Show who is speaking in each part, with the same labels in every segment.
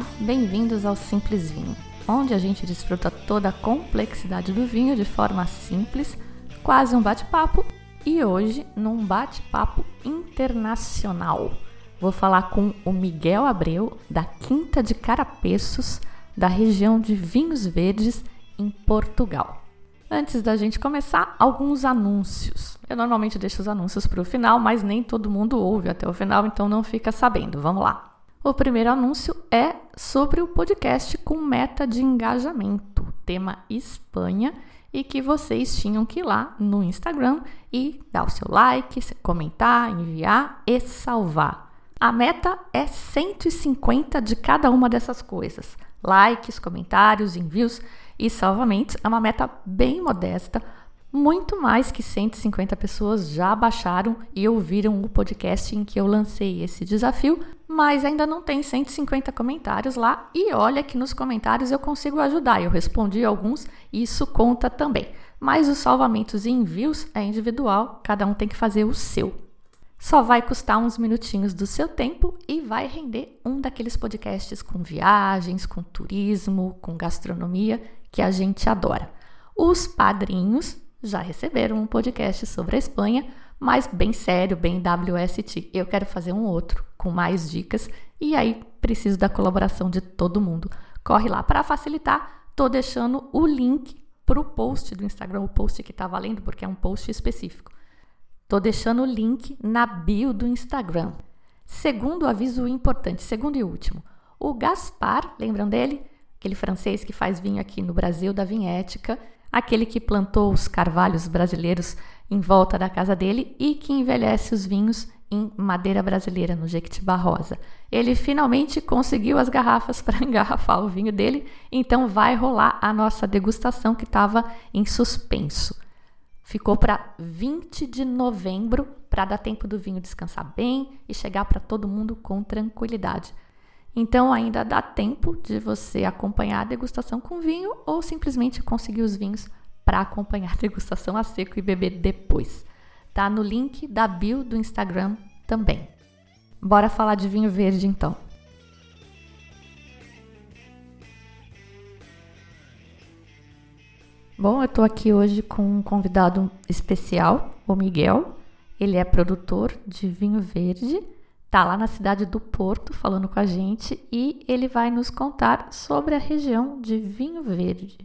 Speaker 1: Olá, bem-vindos ao Simples Vinho, onde a gente desfruta toda a complexidade do vinho de forma simples, quase um bate-papo, e hoje num bate-papo internacional. Vou falar com o Miguel Abreu, da Quinta de Carapeços, da região de Vinhos Verdes, em Portugal. Antes da gente começar, alguns anúncios. Eu normalmente deixo os anúncios para o final, mas nem todo mundo ouve até o final, então não fica sabendo. Vamos lá! O primeiro anúncio é sobre o podcast com meta de engajamento, tema Espanha, e que vocês tinham que ir lá no Instagram e dar o seu like, comentar, enviar e salvar. A meta é 150 de cada uma dessas coisas: likes, comentários, envios e salvamentos. É uma meta bem modesta. Muito mais que 150 pessoas já baixaram e ouviram o podcast em que eu lancei esse desafio, mas ainda não tem 150 comentários lá. E olha que nos comentários eu consigo ajudar. Eu respondi alguns e isso conta também. Mas os salvamentos e envios é individual, cada um tem que fazer o seu. Só vai custar uns minutinhos do seu tempo e vai render um daqueles podcasts com viagens, com turismo, com gastronomia que a gente adora. Os padrinhos já receberam um podcast sobre a Espanha, mas bem sério, bem WST. Eu quero fazer um outro com mais dicas e aí preciso da colaboração de todo mundo. Corre lá para facilitar, tô deixando o link para o post do Instagram, o post que está valendo porque é um post específico. Tô deixando o link na bio do Instagram. Segundo aviso importante, segundo e último, o Gaspar, lembram dele? Aquele francês que faz vinho aqui no Brasil da Vinhética, aquele que plantou os carvalhos brasileiros em volta da casa dele e que envelhece os vinhos em madeira brasileira, no Jequitibá Rosa. Ele finalmente conseguiu as garrafas para engarrafar o vinho dele, então vai rolar a nossa degustação que estava em suspenso. Ficou para 20 de novembro para dar tempo do vinho descansar bem e chegar para todo mundo com tranquilidade. Então ainda dá tempo de você acompanhar a degustação com vinho ou simplesmente conseguir os vinhos para acompanhar a degustação a seco e beber depois. Tá no link da bio do Instagram também. Bora falar de vinho verde então. Bom, eu estou aqui hoje com um convidado especial, o Miguel. Ele é produtor de vinho verde tá lá na cidade do Porto falando com a gente e ele vai nos contar sobre a região de Vinho Verde.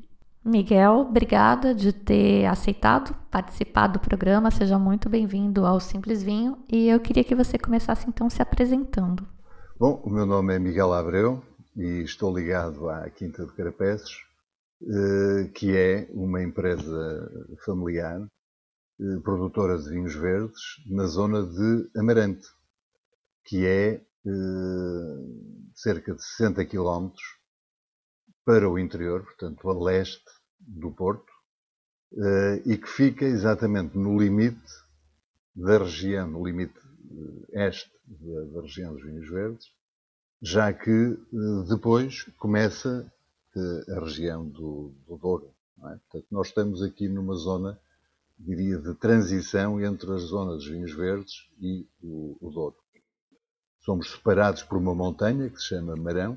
Speaker 1: Miguel, obrigada de ter aceitado participar do programa. Seja muito bem-vindo ao Simples Vinho e eu queria que você começasse então se apresentando.
Speaker 2: Bom, o meu nome é Miguel Abreu e estou ligado à Quinta de Carapeços, eh, que é uma empresa familiar eh, produtora de vinhos verdes na zona de Amarante que é eh, cerca de 60 km para o interior, portanto, a leste do Porto, eh, e que fica exatamente no limite da região, no limite eh, este da, da região dos vinhos verdes, já que depois começa a região do, do Douro. É? Portanto, nós estamos aqui numa zona, diria, de transição entre as zonas dos vinhos verdes e o, o Douro somos separados por uma montanha que se chama Marão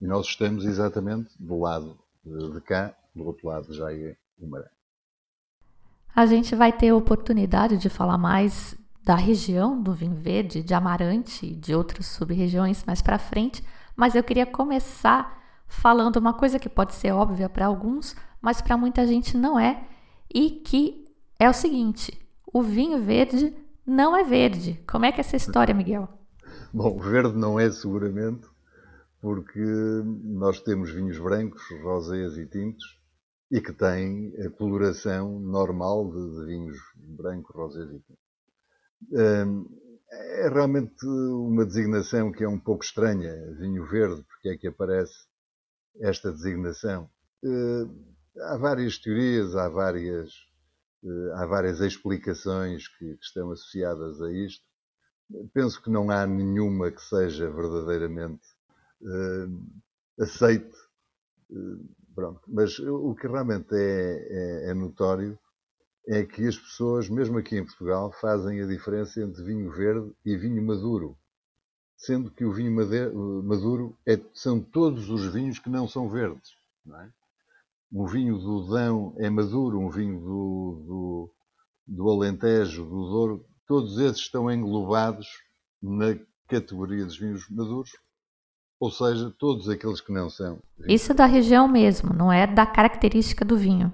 Speaker 2: e nós estamos exatamente do lado de cá, do outro lado já é o Marão.
Speaker 1: A gente vai ter a oportunidade de falar mais da região do vinho verde, de Amarante e de outras sub-regiões mais para frente, mas eu queria começar falando uma coisa que pode ser óbvia para alguns, mas para muita gente não é, e que é o seguinte: o vinho verde não é verde. Como é que é essa história, Miguel?
Speaker 2: Bom, verde não é seguramente, porque nós temos vinhos brancos, rosés e tintos, e que têm a coloração normal de, de vinhos brancos, rosés e tintos. Um, É realmente uma designação que é um pouco estranha, vinho verde, porque é que aparece esta designação. Eh, há várias teorias, há várias, eh, há várias explicações que estão associadas a isto. Penso que não há nenhuma que seja verdadeiramente uh, aceite. Uh, pronto. Mas o que realmente é, é, é, notório é que as pessoas, mesmo aqui em Portugal, fazem a diferença entre vinho verde e vinho maduro. Sendo que o vinho maduro é, são todos os vinhos que não são verdes. Não é? Um vinho do Dão é maduro, um vinho do, do, do Alentejo, do Douro, todos esses estão englobados na categoria dos vinhos maduros, ou seja, todos aqueles que não são.
Speaker 1: Isso é da região mesmo, não é da característica do vinho.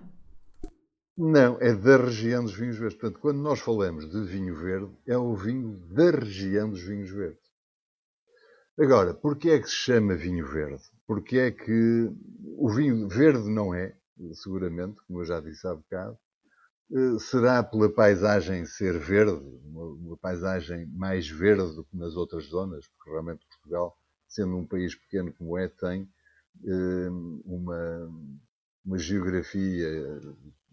Speaker 2: Não, é da região dos vinhos verdes. Portanto, quando nós falamos de vinho verde, é o vinho da região dos vinhos verdes. Agora, porquê é que se chama vinho verde? Porque é que o vinho verde não é, seguramente, como eu já disse há bocado, será pela paisagem ser verde, uma, uma, paisagem mais verde do que nas outras zonas, porque realmente Portugal, sendo um país pequeno como é, tem eh, uma, uma geografia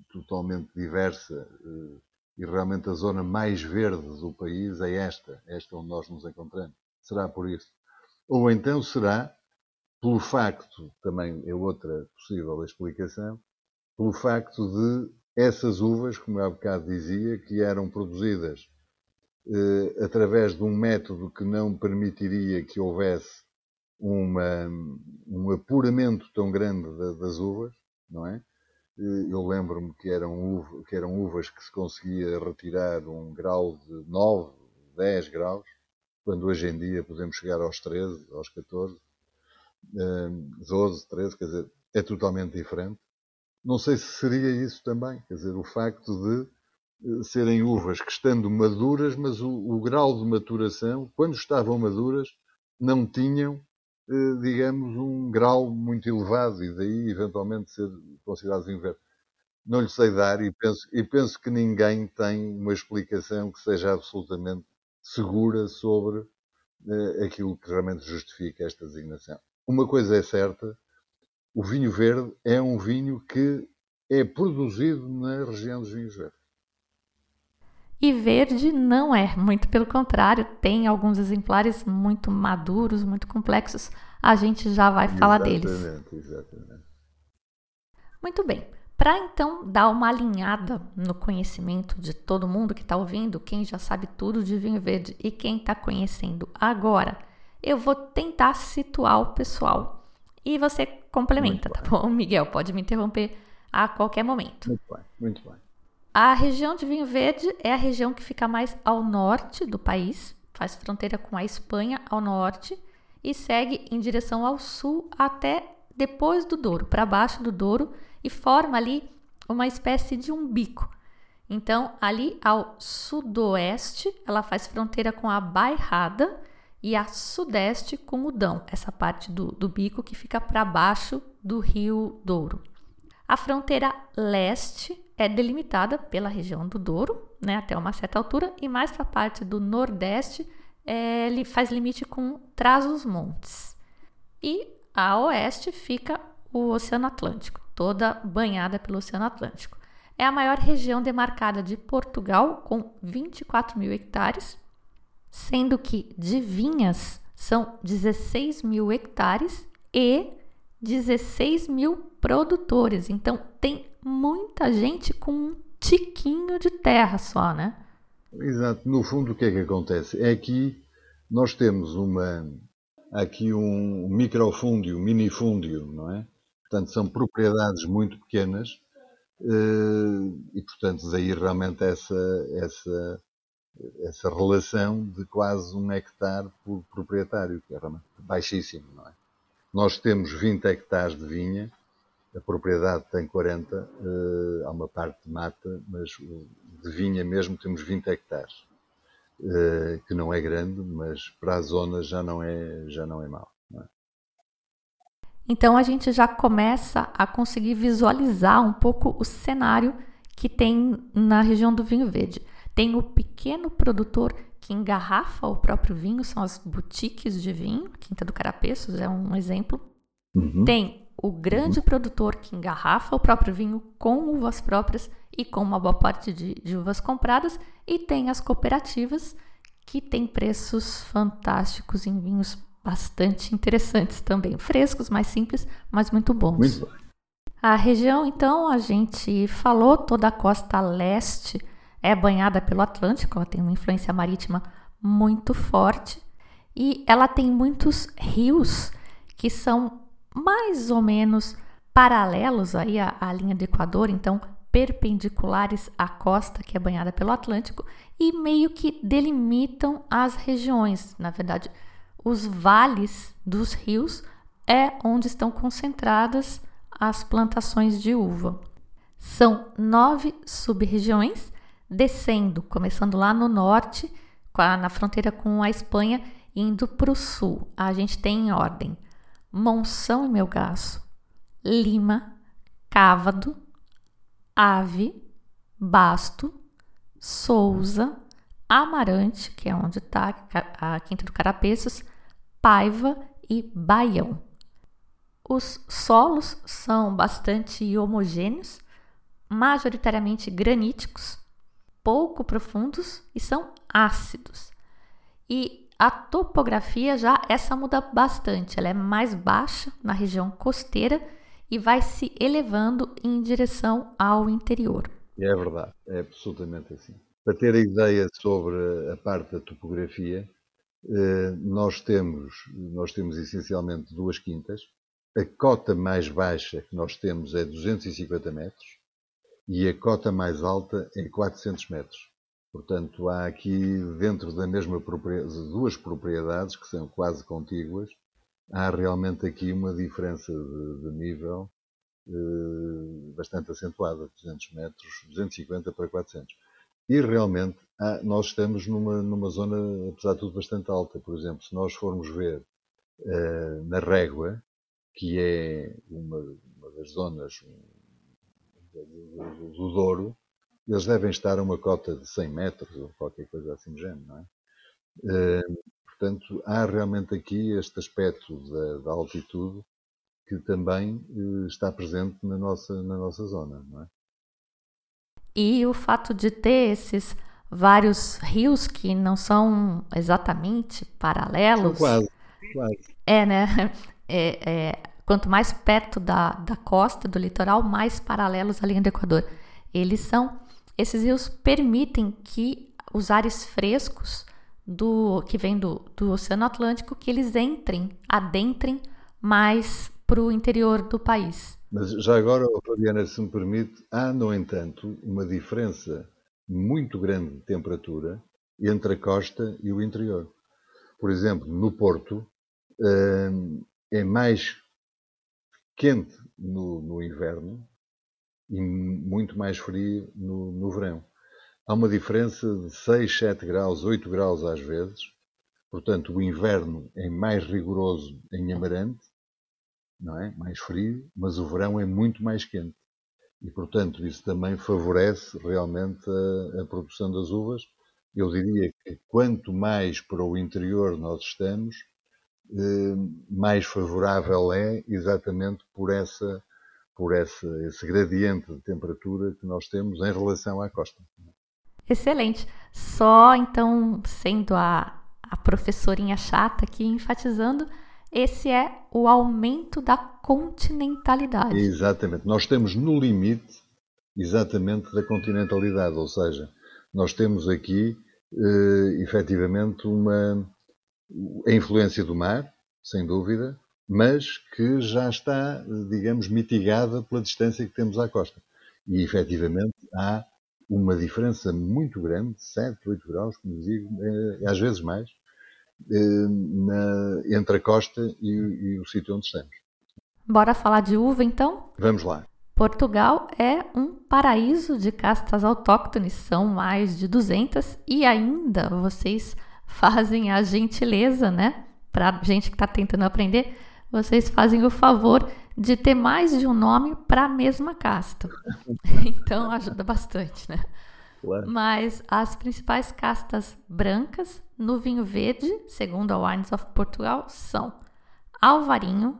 Speaker 2: totalmente diversa eh, e realmente a zona mais verde do país é esta, esta onde nós nos encontramos. Será por isso. Ou então será pelo facto, também é outra possível explicação, pelo facto de essas uvas, como eu há bocado dizia, que eram produzidas eh, através de um método que não permitiria que houvesse uma, um apuramento tão grande das uvas, não é? Eh, eu lembro-me que, que eram uvas que se conseguia retirar um grau de 9, 10 graus, quando hoje em dia podemos chegar aos 13, aos 14, 12, 13, quer dizer, é totalmente diferente. Não sei se seria isso também, quer dizer, o facto de eh, serem uvas que estando maduras, mas o, o grau de maturação, quando estavam maduras, não tinham, eh, digamos, um grau muito elevado e daí eventualmente ser considerados inverno. Não lhe sei dar e penso, e penso que ninguém tem uma explicação que seja absolutamente segura sobre uh, aquilo que realmente justifica esta designação. Uma coisa é certa, o vinho verde é um vinho que é produzido na região dos vinhos verdes.
Speaker 1: E verde não é, muito pelo contrário, tem alguns exemplares muito maduros, muito complexos. A gente já vai falar
Speaker 2: exatamente,
Speaker 1: deles.
Speaker 2: Exatamente.
Speaker 1: Muito bem. Para então dar uma alinhada no conhecimento de todo mundo que está ouvindo, quem já sabe tudo de vinho verde e quem está conhecendo agora, eu vou tentar situar o pessoal e você complementa, tá bom, Miguel? Pode me interromper a qualquer momento.
Speaker 2: Muito bem, muito bem.
Speaker 1: A região de Vinho Verde é a região que fica mais ao norte do país, faz fronteira com a Espanha ao norte e segue em direção ao sul até depois do Douro, para baixo do Douro e forma ali uma espécie de um bico. Então, ali ao sudoeste, ela faz fronteira com a Bairrada e a sudeste com o Dão, essa parte do, do bico que fica para baixo do Rio Douro. A fronteira leste é delimitada pela região do Douro, né, até uma certa altura, e mais para a parte do nordeste é, faz limite com Trás-os-Montes. E a oeste fica o Oceano Atlântico, toda banhada pelo Oceano Atlântico. É a maior região demarcada de Portugal, com 24 mil hectares, sendo que de vinhas são 16 mil hectares e 16 mil produtores. Então tem muita gente com um tiquinho de terra só, né?
Speaker 2: Exato. No fundo, o que é que acontece? É que nós temos uma aqui um microfúndio, minifúndio, não é? Portanto, são propriedades muito pequenas eh, e, portanto, daí realmente essa, essa essa relação de quase um hectare por proprietário, que é baixíssimo, não é? Nós temos 20 hectares de vinha, a propriedade tem 40, uh, há uma parte de mata, mas de vinha mesmo temos 20 hectares, uh, que não é grande, mas para a zona já não é, já não é mau. É?
Speaker 1: Então a gente já começa a conseguir visualizar um pouco o cenário que tem na região do vinho verde tem o pequeno produtor que engarrafa o próprio vinho, são as boutiques de vinho, Quinta do Carapeços é um exemplo. Uhum. Tem o grande uhum. produtor que engarrafa o próprio vinho com uvas próprias e com uma boa parte de, de uvas compradas, e tem as cooperativas que têm preços fantásticos em vinhos bastante interessantes também, frescos, mais simples, mas muito bons. Muito bom. A região, então, a gente falou, toda a costa leste é banhada pelo Atlântico, ela tem uma influência marítima muito forte e ela tem muitos rios que são mais ou menos paralelos aí à, à linha do Equador, então perpendiculares à costa que é banhada pelo Atlântico e meio que delimitam as regiões. Na verdade, os vales dos rios é onde estão concentradas as plantações de uva. São nove sub-regiões, descendo, começando lá no norte, na fronteira com a Espanha, indo para o sul. A gente tem em ordem Monção e Melgaço, Lima, Cávado, Ave, Basto, Souza, Amarante, que é onde está a Quinta do Carapeços, Paiva e Baião. Os solos são bastante homogêneos, majoritariamente graníticos, pouco profundos e são ácidos. E a topografia já essa muda bastante, ela é mais baixa na região costeira e vai se elevando em direção ao interior.
Speaker 2: É verdade, é absolutamente assim. Para ter a ideia sobre a parte da topografia, eh, nós temos, nós temos essencialmente duas quintas. A cota mais baixa que nós temos é 250 metros e a cota mais alta é 400 metros. Portanto, há aqui, dentro da mesma propriedade, duas propriedades que são quase contíguas, há realmente aqui uma diferença de, de nível eh, bastante acentuada, 200 metros, 250 para 400. E realmente há, nós estamos numa, numa zona, apesar de tudo, bastante alta. Por exemplo, se nós formos ver uh, na Régua, que é uma, uma das zonas do, do, Douro, eles devem estar a uma cota de 100 metros ou qualquer coisa assim do género, não é? Uh, portanto, há realmente aqui este aspecto da, da altitude que também uh, está presente na nossa, na nossa zona, não é?
Speaker 1: E o fato de ter esses vários rios que não são exatamente paralelos.
Speaker 2: São quase, quase.
Speaker 1: É, né? É, é, quanto mais perto da, da costa, do litoral, mais paralelos à linha do Equador. Eles são. Esses rios permitem que os ares frescos do que vem do, do Oceano Atlântico que eles entrem, adentrem mais para o interior do país.
Speaker 2: Mas já agora, Fabiana, se me permite, há, no entanto, uma diferença muito grande de temperatura entre a costa e o interior. Por exemplo, no Porto, hum, é mais quente no, no inverno e muito mais frio no, no verão. Há uma diferença de 6, 7 graus, 8 graus às vezes. Portanto, o inverno é mais rigoroso em Amarante não é? Mais frio, mas o verão é muito mais quente. E, portanto, isso também favorece realmente a, a produção das uvas. Eu diria que quanto mais para o interior nós estamos, mais favorável é exatamente por essa por essa, esse gradiente de temperatura que nós temos em relação à costa.
Speaker 1: Excelente. Só então, sendo a, a professorinha chata aqui enfatizando, esse é o aumento da continentalidade.
Speaker 2: Exatamente. Nós estamos no limite exatamente da continentalidade, ou seja, nós temos aqui eh, efetivamente uma a influência do mar, sem dúvida, mas que já está, digamos, mitigada pela distância que temos à costa. E efetivamente há uma diferença muito grande, 7, 8 graus, como digo, é, às vezes mais, eh, na, entre a costa e, e o sítio onde estamos.
Speaker 1: Bora falar de uva então?
Speaker 2: Vamos lá.
Speaker 1: Portugal é um paraíso de castas autóctones, são mais de 200 e ainda vocês fazem a gentileza, né? Para gente que está tentando aprender, vocês fazem o favor de ter mais de um nome para a mesma casta. então ajuda bastante, né? Mas as principais castas brancas no vinho verde, segundo a Wines of Portugal, são Alvarinho,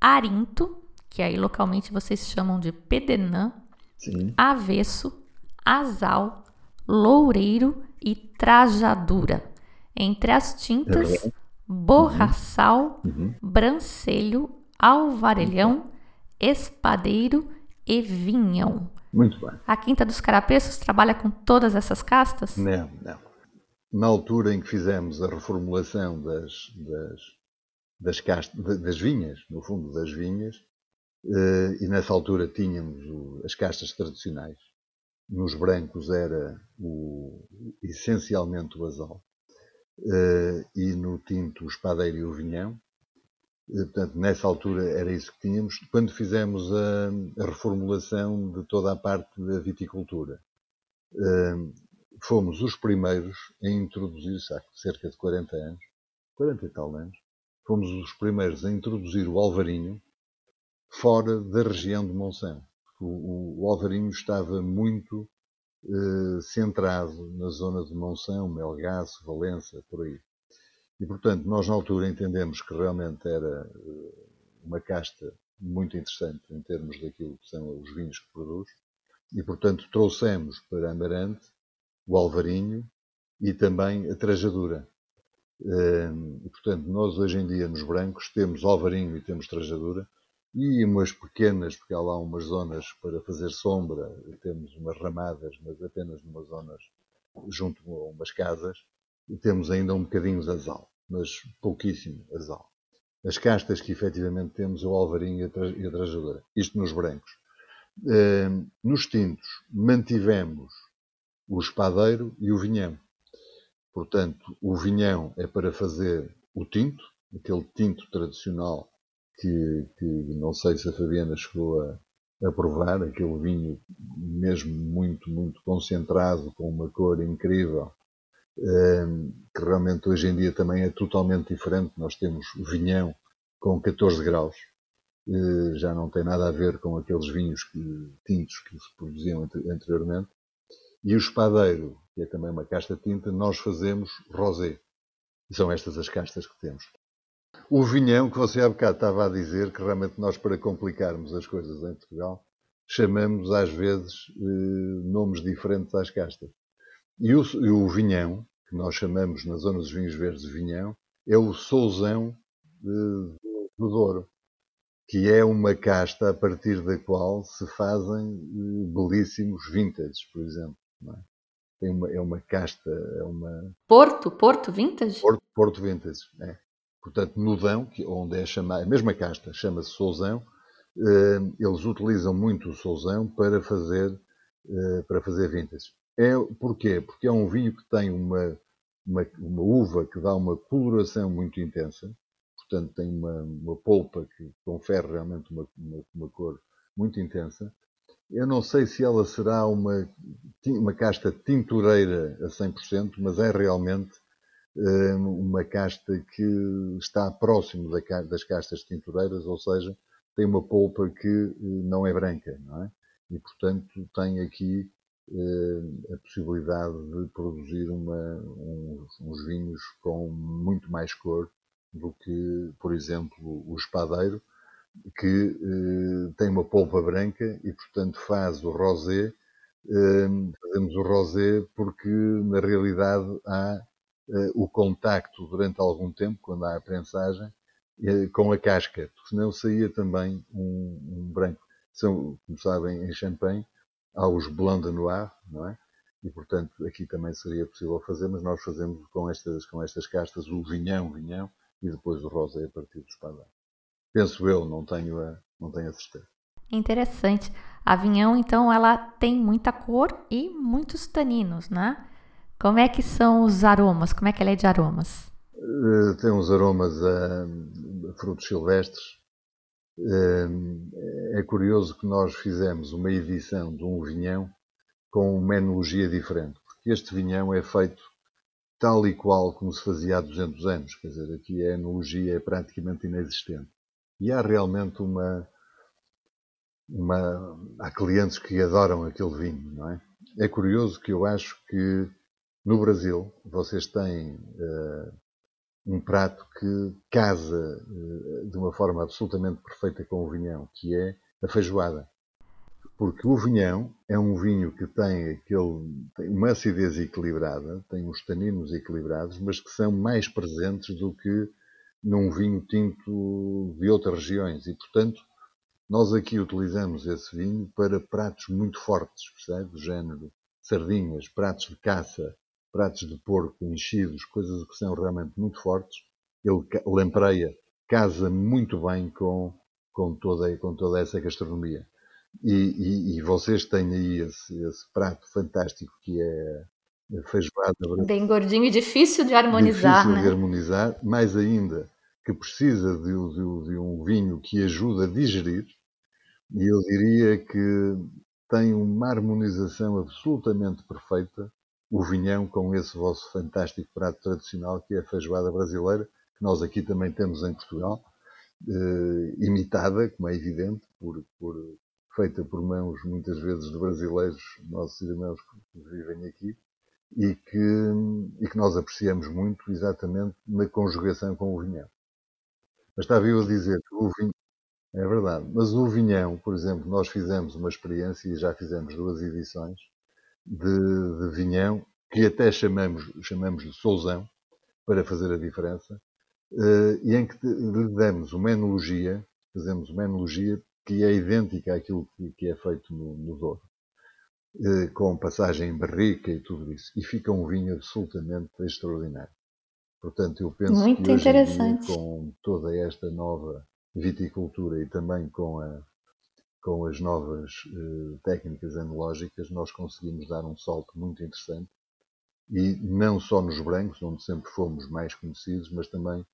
Speaker 1: Arinto, que aí localmente vocês chamam de Pedenã, Sim. Avesso, Azal, Loureiro e Trajadura. Entre as tintas, é Borraçal, uhum. uhum. Brancelho, Alvarelhão, Espadeiro e Vinhão.
Speaker 2: Muito bem.
Speaker 1: A Quinta dos Carapeços trabalha com todas essas castas?
Speaker 2: Não, não. Na altura em que fizemos a reformulação das, das, das, castas, das vinhas, no fundo das vinhas, eh, e nessa altura tínhamos as castas tradicionais. Nos brancos era o, essencialmente o azul eh, e no tinto o espadeiro e o vinhão. Eh, portanto, nessa altura era isso que tínhamos. Quando fizemos a, a reformulação de toda a parte da viticultura, fomos os primeiros a introduzir, há cerca de 40 anos, 40 e tal anos, fomos os primeiros a introduzir o alvarinho fora da região de Monsanto. O, o, Alvarinho estava muito eh, centrado na zona de Monção, Melgaço, Valença, por aí. E, portanto, nós na altura entendemos que realmente era eh, uma casta muito interessante em termos daquilo que são os vinhos que produz. E, portanto, trouxemos para Amarante o Alvarinho e também a Trajadura. Eh, e, portanto, nós hoje em dia nos brancos temos Alvarinho e temos Trajadura, e umas pequenas, porque há lá umas zonas para fazer sombra, temos umas ramadas, mas apenas umas zonas junto a umas casas, e temos ainda um bocadinho de azal, mas pouquíssimo azal. As castas que efetivamente temos é o alvarinho e a trajadora, isto nos brancos. Nos tintos, mantivemos o espadeiro e o vinhão. Portanto, o vinhão é para fazer o tinto, aquele tinto tradicional que, que não sei se a Fabiana chegou a, a provar, aquele vinho mesmo muito, muito concentrado, com uma cor incrível, ehm, que realmente hoje em dia também é totalmente diferente. Nós temos vinhão com 14 graus, eh, já não tem nada a ver com aqueles vinhos que, tintos que se produziam anteriormente. E o espadeiro, que é também uma casta tinta, nós fazemos rosé. E são estas as castas que temos. O vinhão, que você há bocado estava a dizer, que realmente nós, para complicarmos as coisas em Portugal, chamamos às vezes eh, nomes diferentes às castas. E o, e o, vinhão, que nós chamamos na zona dos vinhos verdes de vinhão, é o souzão de, do Douro, que é uma casta a partir da qual se fazem eh, belíssimos vintage, por exemplo. É? Tem uma, é uma casta, é uma...
Speaker 1: Porto? Porto Vintage?
Speaker 2: Porto, Porto Vintage, é. Portanto, Nudão, que, onde é chamada, a mesma casta, chama-se Souzão, eh, eles utilizam muito o Souzão para fazer, eh, para fazer vintage. É, porquê? Porque é um vinho que tem uma, uma, uma uva que dá uma coloração muito intensa, portanto tem uma, uma polpa que confere realmente uma, uma, uma, cor muito intensa. Eu não sei se ela será uma, uma casta tintureira a 100%, mas é realmente uma casta que está próximo das castas tintureiras, ou seja, tem uma polpa que eh, não é branca, não é? E, portanto, tem aqui eh, a possibilidade de produzir uma, uns, uns, vinhos com muito mais cor do que, por exemplo, o espadeiro, que tem uma polpa branca e, portanto, faz o rosé. fazemos o rosé porque, na realidade, há o contacto durante algum tempo, quando há a prensagem, uh, com a casca, porque senão saía também um, um, branco. São, como sabem, em Champagne há os Blanc de Noir, não é? E, portanto, aqui também seria possível fazer, mas nós fazemos com estas, com estas castas o vinhão, vinhão, e depois o rosé a partir do espadão. Penso eu, não tenho a, não tenho a certeza.
Speaker 1: Interessante. A vinhão, então, ela tem muita cor e muitos taninos, né? Como é que são os aromas? Como é que ela é de aromas?
Speaker 2: Uh, tem uns aromas a, frutos silvestres. Uh, é curioso que nós fizemos uma edição de um vinhão com uma enologia diferente, porque este vinhão é feito tal e qual como se fazia há 200 anos. Quer dizer, aqui a enologia é praticamente inexistente. E há realmente uma, uma. Há clientes que adoram aquele vinho, não é? é curioso que eu acho que no Brasil vocês têm uh, um prato que casa uh, de uma forma absolutamente perfeita com o vinhão, que é a feijoada. Porque o vinhão é um vinho que tem, aquele, tem uma acidez equilibrada, tem uns taninos equilibrados, mas que são mais presentes do que num vinho tinto de outras regiões. E, portanto, nós aqui utilizamos esse vinho para pratos muito fortes, percebe? Do género sardinhas, pratos de caça, pratos de porco enchidos, coisas que são realmente muito fortes. Ele lampreia, casa muito bem com, com, toda, com toda essa gastronomia. E, e, e vocês têm aí esse, esse, prato fantástico que é a feijoada.
Speaker 1: Bem gordinho e difícil de harmonizar,
Speaker 2: difícil
Speaker 1: né?
Speaker 2: de harmonizar, mais ainda que precisa de, de, de um vinho que ajuda a digerir. E eu diria que tem uma harmonização absolutamente perfeita o vinhão com esse vosso fantástico prato tradicional que é a feijoada brasileira, que nós aqui também temos em Portugal, eh, imitada, como é evidente, por, por, feita por mãos muitas vezes de brasileiros, nossos irmãos que vivem aqui, e que, e que nós apreciamos muito exatamente na conjugação com o vinhão. Mas estava eu a dizer que o vinho, é verdade, mas o vinhão, por exemplo, nós fizemos uma experiência e já fizemos duas edições, de, de vinhão, que até chamamos, chamamos de souzão, para fazer a diferença, uh, e em que lhe damos uma enologia, fazemos uma enologia que é idêntica àquilo que, é feito no, no Douro, uh, com passagem em barrica e tudo isso, e fica um vinho absolutamente extraordinário. Portanto, eu penso
Speaker 1: Muito
Speaker 2: que hoje com toda esta nova viticultura e também com a, com as novas uh, técnicas enológicas, nós conseguimos dar um salto muito interessante. E não só nos brancos, onde sempre fomos mais conhecidos, mas também uh,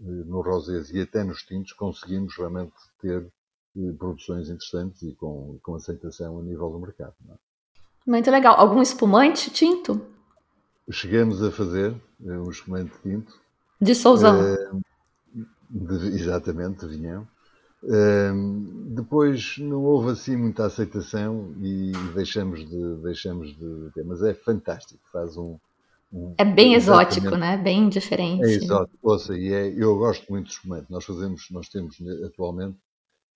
Speaker 2: no rosés e até nos tintos, conseguimos realmente ter uh, produções interessantes e com, com aceitação a nível do mercado. É?
Speaker 1: Muito legal. Algum espumante tinto?
Speaker 2: Chegamos a fazer um espumante tinto.
Speaker 1: De Souzão.
Speaker 2: De, exatamente, de vinhão. Depois não houve assim muita aceitação e deixamos de deixamos de ter, mas é fantástico, faz um, um
Speaker 1: é bem exótico, né? Bem diferente.
Speaker 2: É exótico, ouça, e é, eu gosto muito de espumante. Nós fazemos, nós temos atualmente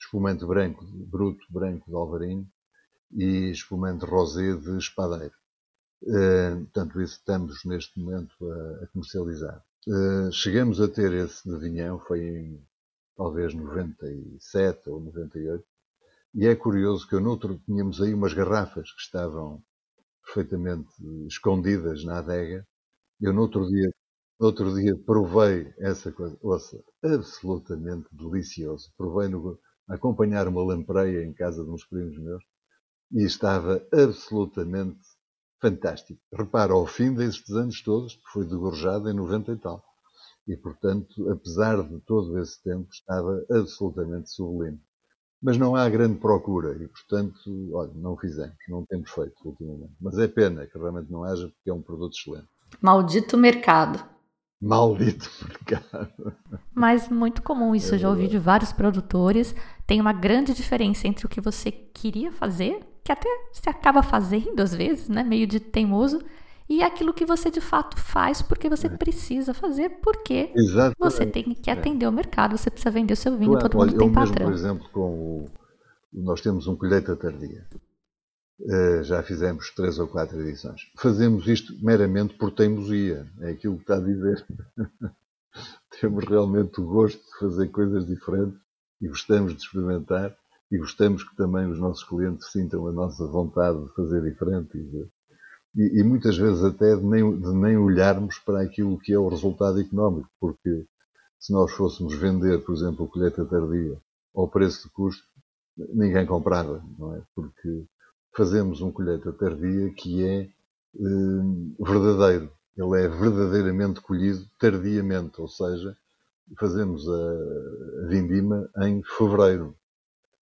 Speaker 2: espumante branco, bruto branco de Alvarinho e espumante rosé de Espadeiro. Uh, portanto, isso estamos neste momento a, a comercializar. Uh, chegamos a ter esse de vinhão, foi em talvez 97 ou 98, e é curioso que eu noutro tínhamos aí umas garrafas que estavam perfeitamente escondidas na adega. Eu no outro dia, outro dia provei essa coisa, ouça, absolutamente delicioso. Provei no, acompanhar uma lampreia em casa de uns primos meus e estava absolutamente fantástico. Repara, ao fim destes anos todos, foi degorjado em 90 e tal e, portanto, apesar de todo esse tempo, estava absolutamente sublime. Mas não há grande procura e, portanto, olha, não fizemos, não temos feito ultimamente. Mas é pena que realmente não haja, porque é um produto excelente.
Speaker 1: Maldito mercado.
Speaker 2: Maldito mercado.
Speaker 1: Mas muito comum isso, é eu já ouvi de vários produtores. Tem uma grande diferença entre o que você queria fazer, que até se acaba fazendo às vezes, né, meio de teimoso, e aquilo que você de fato faz porque você é. precisa fazer, porque Exatamente. você tem que atender é. o mercado, você precisa vender o seu vinho, todo mundo tem patrão.
Speaker 2: por exemplo, com o, nós temos um colheita tardia. Uh, já fizemos três ou quatro edições. Fazemos isto meramente por teimosia, é aquilo que está a dizer. temos realmente o gosto de fazer coisas diferentes e gostamos de experimentar e gostamos que também os nossos clientes sintam a nossa vontade de fazer diferente e de, e, e, muitas vezes até de nem, de nem olharmos para aquilo que é o resultado económico, porque se nós fôssemos vender, por exemplo, o colheita tardia ao preço de custo, ninguém comprava, não é? Porque fazemos um colheita tardia que é eh, verdadeiro. Ele é verdadeiramente colhido tardiamente, ou seja, fazemos a, a vindima em fevereiro,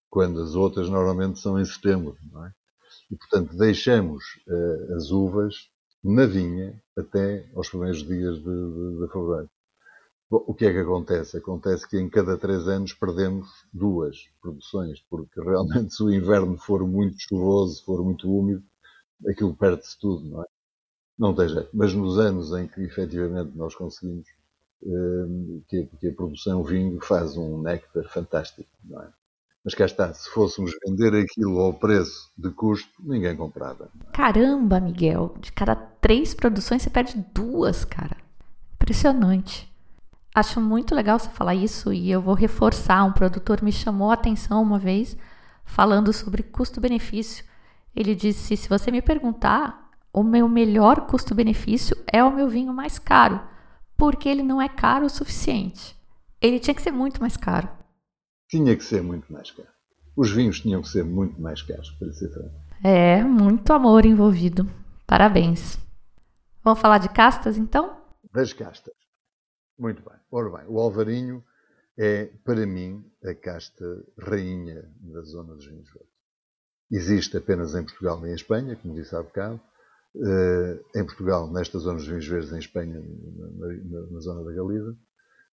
Speaker 2: quando as outras normalmente são em setembro, não é? E, portanto, deixamos uh, as uvas na vinha até aos primeiros dias de, de, de fevereiro. Bom, o que é que acontece? Acontece que em cada três anos perdemos duas produções, porque realmente se o inverno for muito chuvoso, for muito úmido, aquilo perde-se tudo, não é? Não tem jeito. Mas nos anos em que efetivamente nós conseguimos eh, que, a produção vinho faz um néctar fantástico, não é? Mas cá está, se fôssemos vender aquilo ao preço de custo, ninguém comprava.
Speaker 1: Caramba, Miguel, de cada três produções você perde duas, cara. Impressionante. Acho muito legal você falar isso e eu vou reforçar. Um produtor me chamou a atenção uma vez falando sobre custo-benefício. Ele disse: se você me perguntar, o meu melhor custo-benefício é o meu vinho mais caro, porque ele não é caro o suficiente. Ele tinha que ser muito mais caro.
Speaker 2: Tinha que ser muito mais caro. Os vinhos tinham que ser muito mais caros, para ser franco.
Speaker 1: É, muito amor envolvido. Parabéns. Vamos falar de castas então?
Speaker 2: Das castas. Muito bem. Ora bem, o Alvarinho é, para mim, a casta rainha da zona dos vinhos verdes. Existe apenas em Portugal e em Espanha, como disse há bocado. Uh, em Portugal, nesta zona dos vinhos verdes, em Espanha, na, na, na, zona da Galiza.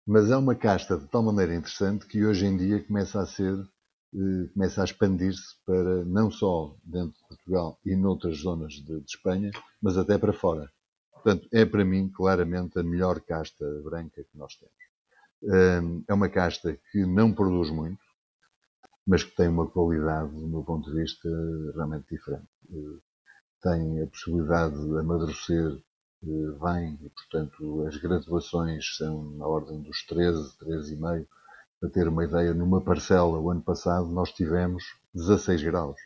Speaker 2: Mas é uma casta de tal maneira interessante que hoje em dia começa a ser, uh, começa a expandir-se para não só dentro de Portugal e noutras zonas de, de Espanha, mas até para fora. Portanto, é para mim claramente a melhor casta branca que nós temos. É uma casta que não produz muito, mas que tem uma qualidade, do meu ponto de vista, realmente diferente. Eh, tem a possibilidade de amadurecer eh, bem e, portanto, as graduações são na ordem dos 13, 13,5. Para ter uma ideia, numa parcela, o ano passado, nós tivemos 16 graus.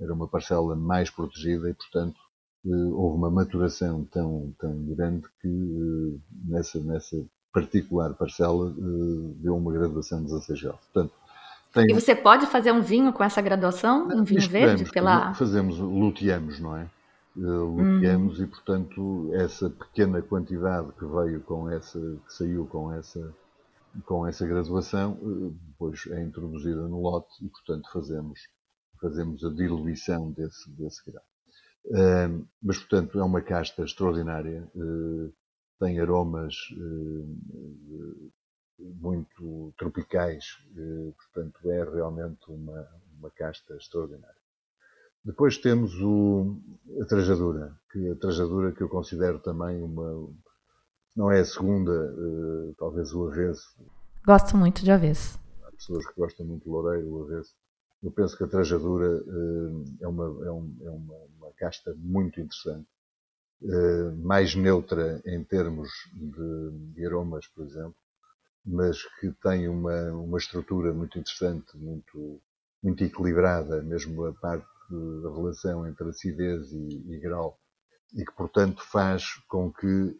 Speaker 2: Era uma parcela mais protegida e, portanto, houve uma maturação tão, tão grande que eh, nessa, nessa particular parcela eh, deu uma graduação de 16 graus. Portanto,
Speaker 1: tem... E você pode fazer um vinho com essa graduação? Um vinho verde? Pela...
Speaker 2: Fazemos, luteamos, não é? Eh, luteamos hum. e, portanto, essa pequena quantidade que veio com essa, que saiu com essa, com essa graduação, depois é introduzida no lote e, portanto, fazemos, fazemos a diluição desse, desse grau mas, portanto, é uma casta extraordinária, uh, tem aromas uh, muito tropicais, uh, portanto, é realmente uma, uma casta extraordinária. Depois temos o, a trajadura, que a trajadura que eu considero também uma, não é a segunda, talvez o avesso.
Speaker 1: Gosto muito de avesso.
Speaker 2: Há pessoas que gostam muito do loureiro, o avesso. Eu penso que a trajadura é uma, é, um, é uma, uma, casta muito interessante, mais neutra em termos de, de, aromas, por exemplo, mas que tem uma, uma estrutura muito interessante, muito, muito equilibrada, mesmo a parte da relação entre acidez e, e grau, e que, portanto, faz com que,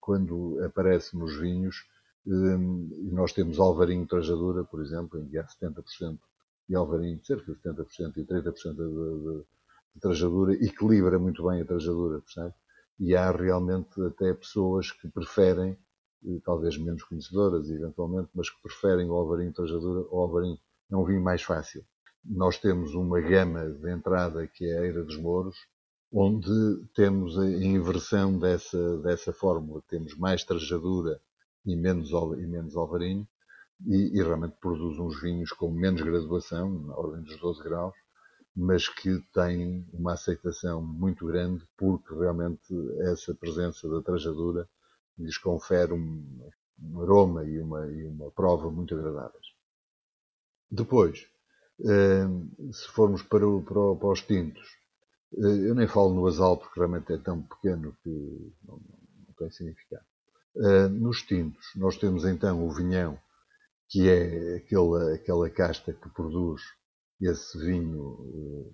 Speaker 2: quando aparece nos vinhos, nós temos alvarinho trajadura, por exemplo, em que há 70% e Alvarinho, cerca de 70% e 30% de, de, de trajadura, equilibra muito bem a trajadura, percebe? E há realmente até pessoas que preferem, eh, talvez menos conhecedoras eventualmente, mas que preferem o Alvarinho trajadura ao Alvarinho. É um vinho mais fácil. Nós temos uma gama de entrada que é a Eira dos Mouros, onde temos a inversão dessa, dessa fórmula. Temos mais trajadura e menos, e menos alvarinho, e, e, realmente produz uns vinhos com menos graduação, na ordem dos 12 graus, mas que têm uma aceitação muito grande porque realmente essa presença da trajadura lhes confere um, um aroma e uma, e uma prova muito agradáveis. Depois, se formos para, o, para, para, os tintos, eh, eu nem falo no asal porque realmente é tão pequeno que não, não tem significado. Eh, nos tintos, nós temos então o vinhão, que é aquela, aquela casta que produz esse vinho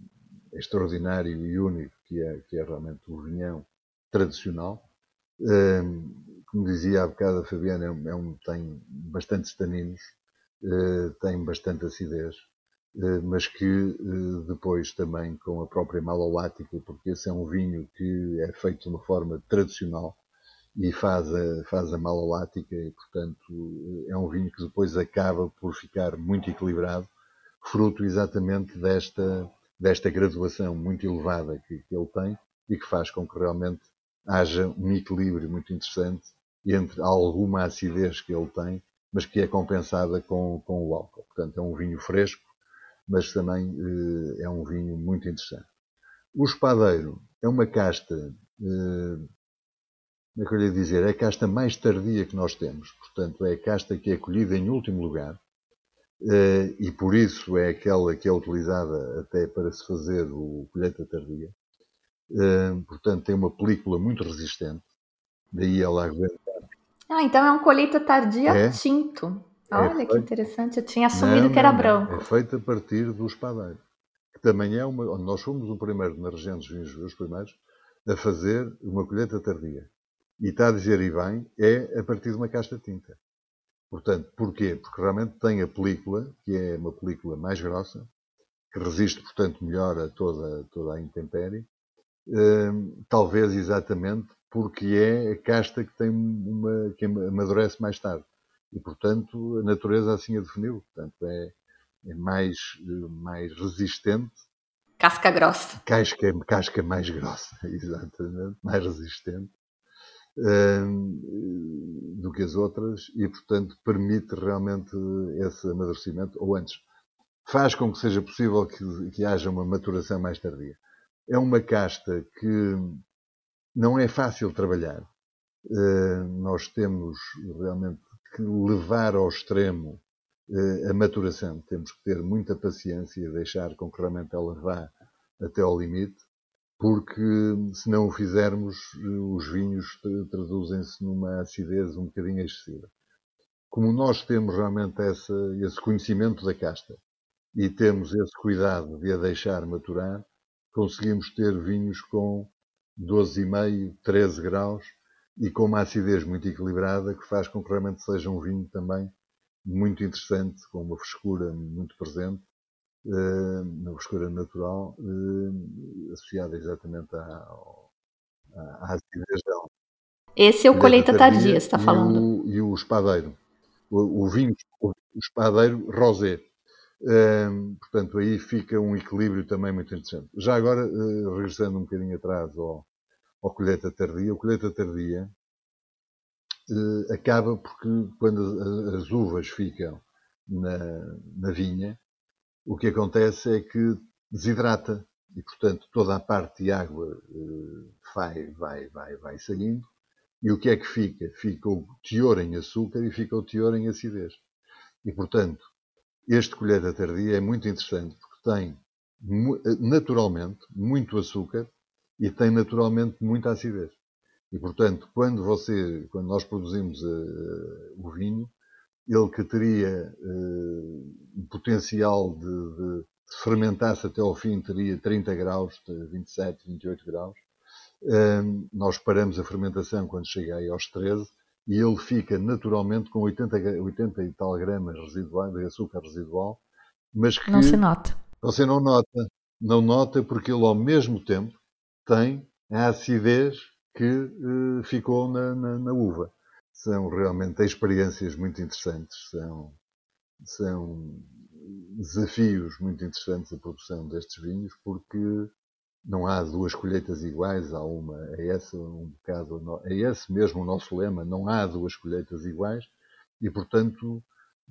Speaker 2: eh, extraordinário e único, que é, que é realmente o vinhão tradicional. Como dizia há bocado a Fabiana, é um, é tem bastantes taninos, tem bastante acidez, mas que depois também com a própria malolática, porque esse é um vinho que é feito de uma forma tradicional, e faz a, faz a malolática e, portanto, é um vinho que depois acaba por ficar muito equilibrado, fruto exatamente desta, desta graduação muito elevada que, que ele tem e que faz com que realmente haja um equilíbrio muito interessante entre alguma acidez que ele tem, mas que é compensada com, com o álcool. Portanto, é um vinho fresco, mas também eh, é um vinho muito interessante. O espadeiro é uma casta, eh, como é que eu lhe dizer, é a casta mais tardia que nós temos. Portanto, é a casta que é colhida em último lugar eh, e por isso é aquela que é utilizada até para se fazer o colheita tardia. Eh, portanto, tem uma película muito resistente, daí ela aguentar.
Speaker 1: Ah, então é um colheita tardia é, tinto. É Olha é que interessante, eu tinha assumido não, que era não, branco.
Speaker 2: É feito a partir do espadeiro também é uma. Nós fomos o primeiro na região dos vinhos, os primeiros, a fazer uma colheita tardia. E está a dizer, e bem, é a partir de uma casta tinta. Portanto, porquê? Porque realmente tem a película, que é uma película mais grossa, que resiste, portanto, melhor a toda, toda a intempérie. Hum, talvez exatamente porque é a casta que tem uma que amadurece mais tarde. E, portanto, a natureza assim a definiu. Portanto, é, é mais, mais resistente.
Speaker 1: Casca grossa.
Speaker 2: Casca, casca mais grossa, exatamente, mais resistente um, do que as outras e, portanto, permite realmente esse amadurecimento, ou antes, faz com que seja possível que, que haja uma maturação mais tardia. É uma casta que não é fácil trabalhar. Uh, nós temos realmente que levar ao extremo eh, a maturação. Temos que ter muita paciência e deixar com que realmente ela vá até ao limite, porque se não o fizermos, os vinhos traduzem-se numa acidez um bocadinho excessiva. Como nós temos realmente essa, esse conhecimento da casta e temos esse cuidado de a deixar maturar, conseguimos ter vinhos com 12,5, 13 graus e com uma acidez muito equilibrada que faz com que realmente seja um vinho também muito interessante, com uma frescura muito presente, uh, uma frescura natural, uh, associada exatamente à, à, acidez dela.
Speaker 1: Esse é o colheita tardia, está falando.
Speaker 2: O, e o espadeiro. O, o vinho, o, espadeiro rosé. Uh, portanto, aí fica um equilíbrio também muito interessante. Já agora, uh, regressando um bocadinho atrás ao, ao colheita tardia, o colheita tardia eh, acaba porque quando as uvas ficam na, na vinha, o que acontece é que desidrata e, portanto, toda a parte de água eh, vai, vai, vai, vai saindo. E o que é que fica? Fica o teor em açúcar e fica o teor em acidez. E, portanto, este colheita tardia é muito interessante porque tem naturalmente muito açúcar e tem naturalmente muita acidez. E, portanto, quando você, quando nós produzimos uh, o vinho, ele que teria uh, um potencial de, de, de fermentar-se até ao fim, teria 30 graus, 27, 28 graus. Uh, nós paramos a fermentação quando chega aí aos 13 e ele fica naturalmente com 80, 80 e tal gramas residual, de açúcar residual, mas que
Speaker 1: não se nota.
Speaker 2: Você não nota, não nota porque ele ao mesmo tempo tem a acidez que uh, ficou na, na, na, uva. São realmente experiências muito interessantes, são, são desafios muito interessantes a produção destes vinhos, porque não há duas colheitas iguais, há uma, é esse um bocado, é esse mesmo o nosso lema, não há duas colheitas iguais, e portanto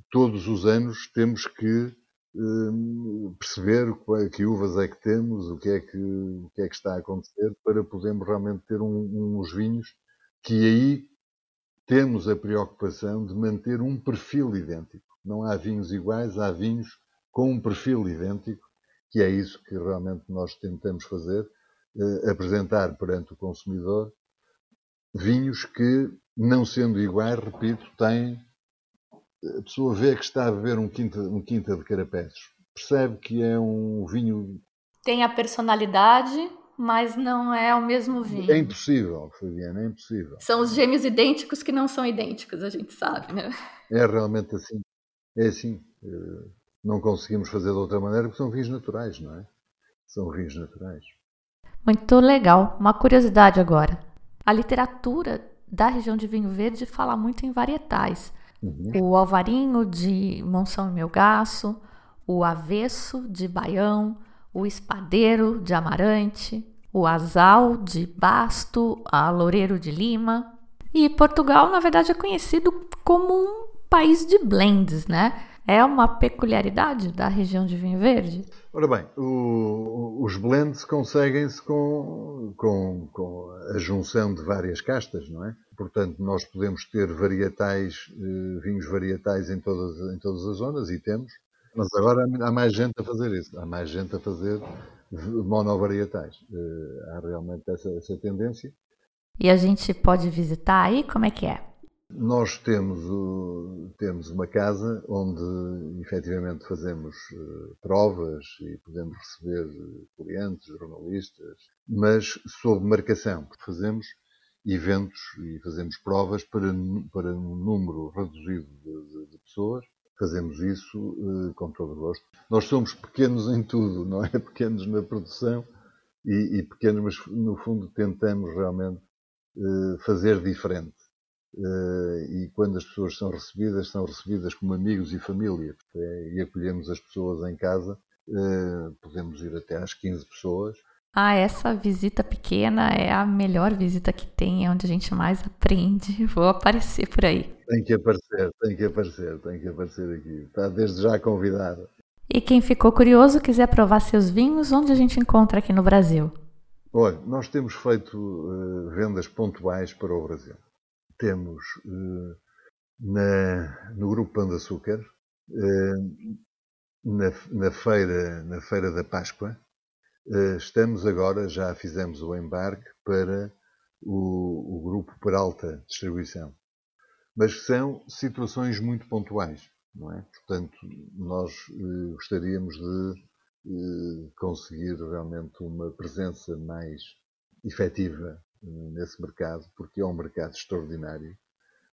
Speaker 2: todos os anos temos que Hum, perceber que uvas é que temos, o que é que, o que, é que está a acontecer, para podermos realmente ter um, uns vinhos que aí temos a preocupação de manter um perfil idêntico. Não há vinhos iguais, há vinhos com um perfil idêntico, que é isso que realmente nós tentamos fazer, eh, apresentar perante o consumidor vinhos que, não sendo iguais, repito, têm a pessoa vê que está a beber um quinta, um quinta de carapés. Percebe que é um vinho.
Speaker 1: Tem a personalidade, mas não é o mesmo vinho.
Speaker 2: É impossível, Fabiana, é impossível.
Speaker 1: São os gêmeos idênticos que não são idênticos, a gente sabe, né?
Speaker 2: É realmente assim. É assim. Eh, não conseguimos fazer de outra maneira porque são vinhos naturais, não é? São vinhos naturais.
Speaker 1: Muito legal. Uma curiosidade agora. A literatura da região de vinho verde fala muito em varietais. Uhum. O Alvarinho de Monção e Melgaço, o Avesso de Baião, o Espadeiro de Amarante, o Azal de Basto, a Loureiro de Lima. E Portugal, na verdade, é conhecido como um país de blends, né? É uma peculiaridade da região de vinho verde?
Speaker 2: Ora bem, o, os blends conseguem-se com, com, com, a junção de várias castas, não é? Portanto, nós podemos ter varietais, eh, vinhos varietais em todas, em todas as zonas, e temos, mas agora há mais gente a fazer isso, há mais gente a fazer monovarietais. Eh, há realmente essa, essa tendência.
Speaker 1: E a gente pode visitar aí? Como é que é?
Speaker 2: Nós temos, temos uma casa onde efetivamente fazemos eh, provas e podemos receber clientes, jornalistas, mas sob marcação, porque fazemos eventos e fazemos provas para, para um número reduzido de, de, de pessoas. Fazemos isso uh, com todo o gosto. Nós somos pequenos em tudo, não é? Pequenos na produção e, e pequenos, mas no fundo tentamos realmente fazer diferente. Uh, e quando as pessoas são recebidas, são recebidas como amigos e família. É, e acolhemos as pessoas em casa. podemos ir até às 15 pessoas
Speaker 1: ah, essa visita pequena é a melhor visita que tem, é onde a gente mais aprende. Vou aparecer por aí.
Speaker 2: Tem que aparecer, tem que aparecer, tem que aparecer aqui. Está desde já convidada.
Speaker 1: E quem ficou curioso, quiser provar seus vinhos, onde a gente encontra aqui no Brasil?
Speaker 2: Olha, nós temos feito uh, vendas pontuais para o Brasil. Temos uh, na, no Grupo Pão de Açúcar, uh, na, na, feira, na Feira da Páscoa, eh, estamos agora, já fizemos o embarque para o, o grupo Peralta Distribuição. Mas são situações muito pontuais, não é? Portanto, nós eh, gostaríamos de eh, conseguir realmente uma presença mais efetiva nesse mercado, porque é um mercado extraordinário,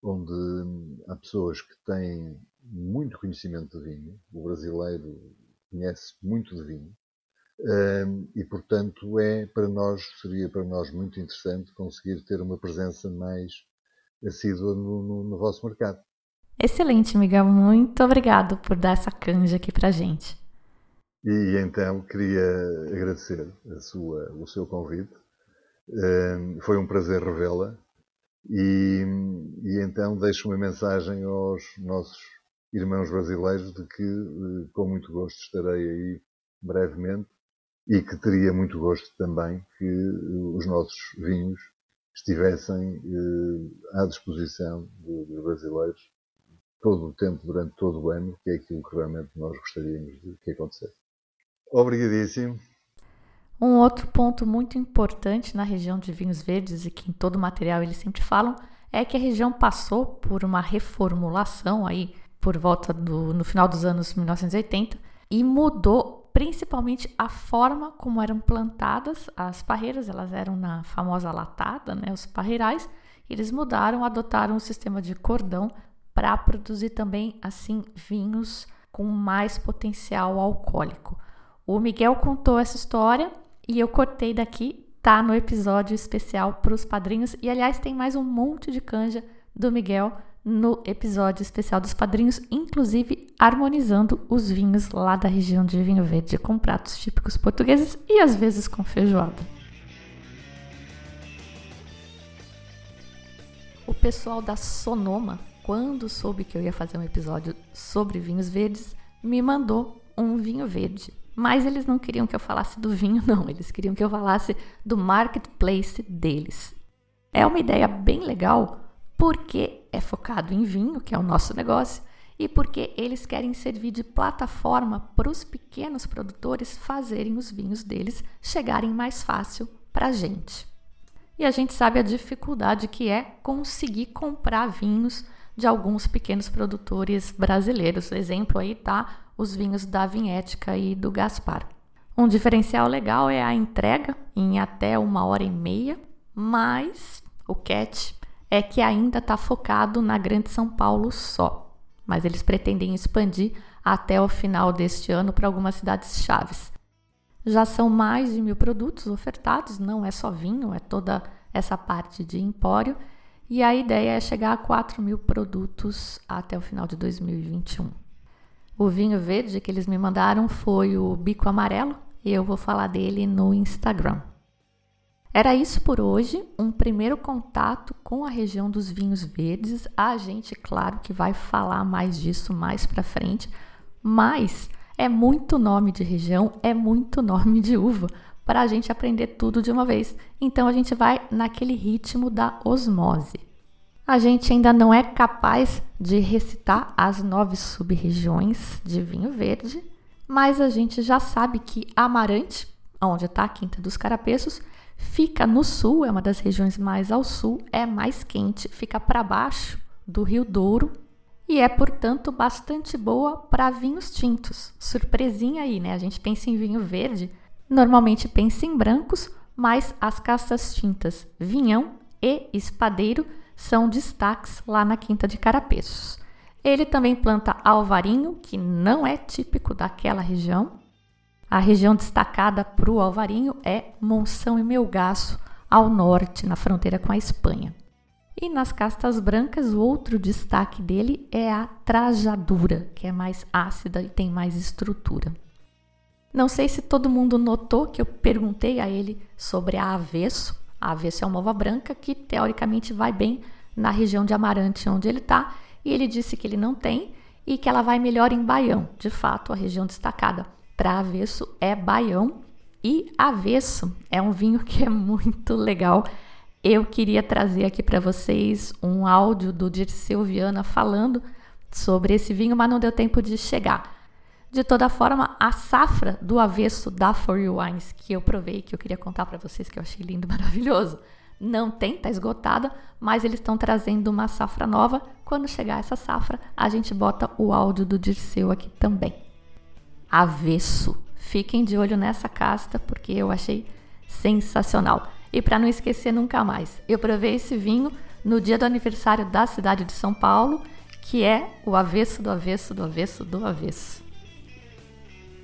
Speaker 2: onde hum, há pessoas que têm muito conhecimento de vinho. O brasileiro conhece muito de vinho e, portanto, é para nós, seria para nós muito interessante conseguir ter uma presença mais assídua no, no, no vosso mercado.
Speaker 1: Excelente, Miguel. Muito obrigado por dar essa canja aqui para gente.
Speaker 2: E então queria agradecer a sua, o seu convite. Foi um prazer revê-la. E, e, então deixo uma mensagem aos nossos irmãos brasileiros de que, eh, com muito gosto, estarei aí brevemente e que teria muito gosto também que eh, os nossos vinhos estivessem eh, à disposição dos brasileiros todo o tempo, durante todo o ano, que é aquilo que realmente nós gostaríamos de que acontecesse. Obrigadíssimo.
Speaker 1: Um outro ponto muito importante na região de vinhos verdes e que em todo o material eles sempre falam é que a região passou por uma reformulação aí por volta do no final dos anos 1980 e mudou principalmente a forma como eram plantadas as parreiras, elas eram na famosa latada, né, os parreirais, eles mudaram, adotaram o sistema de cordão para produzir também assim vinhos com mais potencial alcoólico. O Miguel contou essa história e eu cortei daqui, tá no episódio especial para os padrinhos e aliás tem mais um monte de canja do Miguel no episódio especial dos padrinhos, inclusive harmonizando os vinhos lá da região de vinho verde com pratos típicos portugueses e às vezes com feijoada. O pessoal da Sonoma, quando soube que eu ia fazer um episódio sobre vinhos verdes, me mandou um vinho verde. Mas eles não queriam que eu falasse do vinho, não. Eles queriam que eu falasse do marketplace deles. É uma ideia bem legal porque é focado em vinho, que é o nosso negócio, e porque eles querem servir de plataforma para os pequenos produtores fazerem os vinhos deles chegarem mais fácil para a gente. E a gente sabe a dificuldade que é conseguir comprar vinhos de alguns pequenos produtores brasileiros. Exemplo aí tá os vinhos da Vinhética e do Gaspar. Um diferencial legal é a entrega em até uma hora e meia, mas o catch é que ainda está focado na Grande São Paulo só, mas eles pretendem expandir até o final deste ano para algumas cidades chaves. Já são mais de mil produtos ofertados, não é só vinho, é toda essa parte de empório, e a ideia é chegar a 4 mil produtos até o final de 2021. O vinho verde que eles me mandaram foi o Bico Amarelo, e eu vou falar dele no Instagram. Era isso por hoje, um primeiro contato com a região dos vinhos verdes. A gente, claro, que vai falar mais disso mais para frente, mas é muito nome de região, é muito nome de uva para a gente aprender tudo de uma vez. Então a gente vai naquele ritmo da osmose. A gente ainda não é capaz de recitar as nove sub-regiões de vinho verde, mas a gente já sabe que Amarante, onde está a Quinta dos Carapeços, fica no sul, é uma das regiões mais ao sul, é mais quente, fica para baixo do Rio Douro e é, portanto, bastante boa para vinhos tintos. Surpresinha aí, né? A gente pensa em vinho verde, normalmente pensa em brancos, mas as castas tintas vinhão e espadeiro são destaques lá na Quinta de Carapeços. Ele também planta alvarinho, que não é típico daquela região, a região destacada para o alvarinho é Monção e Melgaço, ao norte, na fronteira com a Espanha. E nas castas brancas, o outro destaque dele é a trajadura, que é mais ácida e tem mais estrutura. Não sei se todo mundo notou que eu perguntei a ele sobre a avesso. A avesso é uma uva branca que teoricamente vai bem na região de Amarante, onde ele está, e ele disse que ele não tem e que ela vai melhor em Baião, de fato, a região destacada para avesso é baião e avesso é um vinho que é muito legal. Eu queria trazer aqui para vocês um áudio do Dirceu Viana falando sobre esse vinho, mas não deu tempo de chegar. De toda forma, a safra do avesso da For You Wines que eu provei, que eu queria contar para vocês, que eu achei lindo, maravilhoso, não tem, tá esgotada, mas eles estão trazendo uma safra nova. Quando chegar essa safra, a gente bota o áudio do Dirceu aqui também avesso. Fiquem de olho nessa casta porque eu achei sensacional. E para não esquecer nunca mais, eu provei esse vinho no dia do aniversário da cidade de São Paulo, que é o avesso do avesso do avesso do avesso.